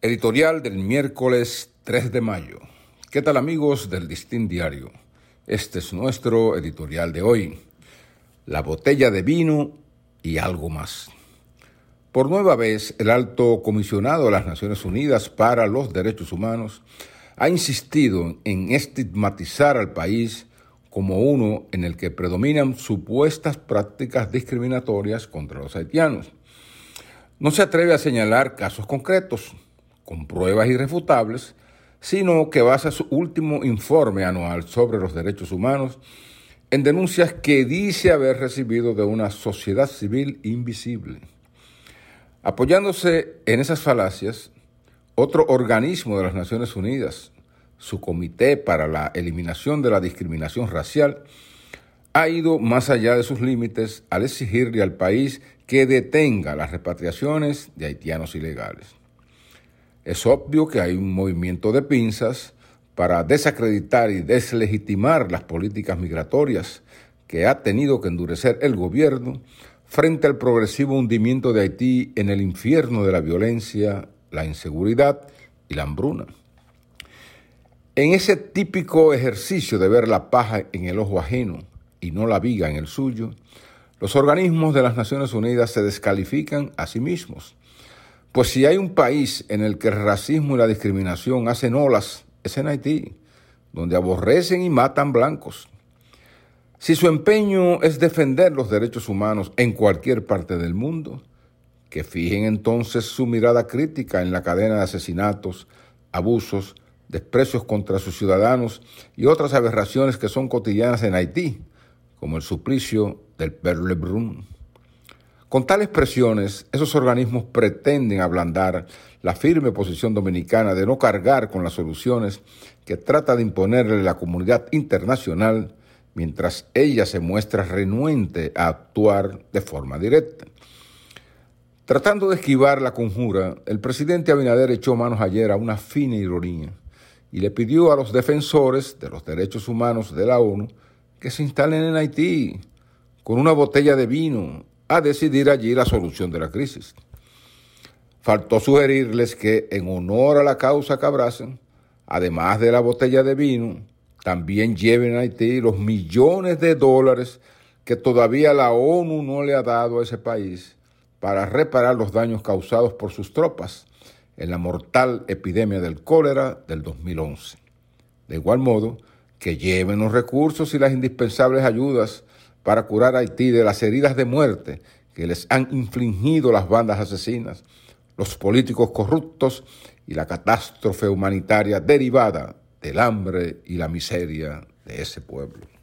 Editorial del miércoles 3 de mayo. ¿Qué tal amigos del Distin Diario? Este es nuestro editorial de hoy. La botella de vino y algo más. Por nueva vez, el alto comisionado de las Naciones Unidas para los Derechos Humanos ha insistido en estigmatizar al país como uno en el que predominan supuestas prácticas discriminatorias contra los haitianos. No se atreve a señalar casos concretos, con pruebas irrefutables, sino que basa su último informe anual sobre los derechos humanos en denuncias que dice haber recibido de una sociedad civil invisible. Apoyándose en esas falacias, otro organismo de las Naciones Unidas, su Comité para la Eliminación de la Discriminación Racial, ha ido más allá de sus límites al exigirle al país que detenga las repatriaciones de haitianos ilegales. Es obvio que hay un movimiento de pinzas para desacreditar y deslegitimar las políticas migratorias que ha tenido que endurecer el gobierno frente al progresivo hundimiento de Haití en el infierno de la violencia, la inseguridad y la hambruna. En ese típico ejercicio de ver la paja en el ojo ajeno y no la viga en el suyo, los organismos de las Naciones Unidas se descalifican a sí mismos pues si hay un país en el que el racismo y la discriminación hacen olas, es en Haití, donde aborrecen y matan blancos. Si su empeño es defender los derechos humanos en cualquier parte del mundo, que fijen entonces su mirada crítica en la cadena de asesinatos, abusos, desprecios contra sus ciudadanos y otras aberraciones que son cotidianas en Haití, como el suplicio del Perle Brun. Con tales presiones, esos organismos pretenden ablandar la firme posición dominicana de no cargar con las soluciones que trata de imponerle la comunidad internacional mientras ella se muestra renuente a actuar de forma directa. Tratando de esquivar la conjura, el presidente Abinader echó manos ayer a una fina ironía y le pidió a los defensores de los derechos humanos de la ONU que se instalen en Haití con una botella de vino a decidir allí la solución de la crisis. Faltó sugerirles que, en honor a la causa que abracen, además de la botella de vino, también lleven a Haití los millones de dólares que todavía la ONU no le ha dado a ese país para reparar los daños causados por sus tropas en la mortal epidemia del cólera del 2011. De igual modo, que lleven los recursos y las indispensables ayudas para curar a Haití de las heridas de muerte que les han infligido las bandas asesinas, los políticos corruptos y la catástrofe humanitaria derivada del hambre y la miseria de ese pueblo.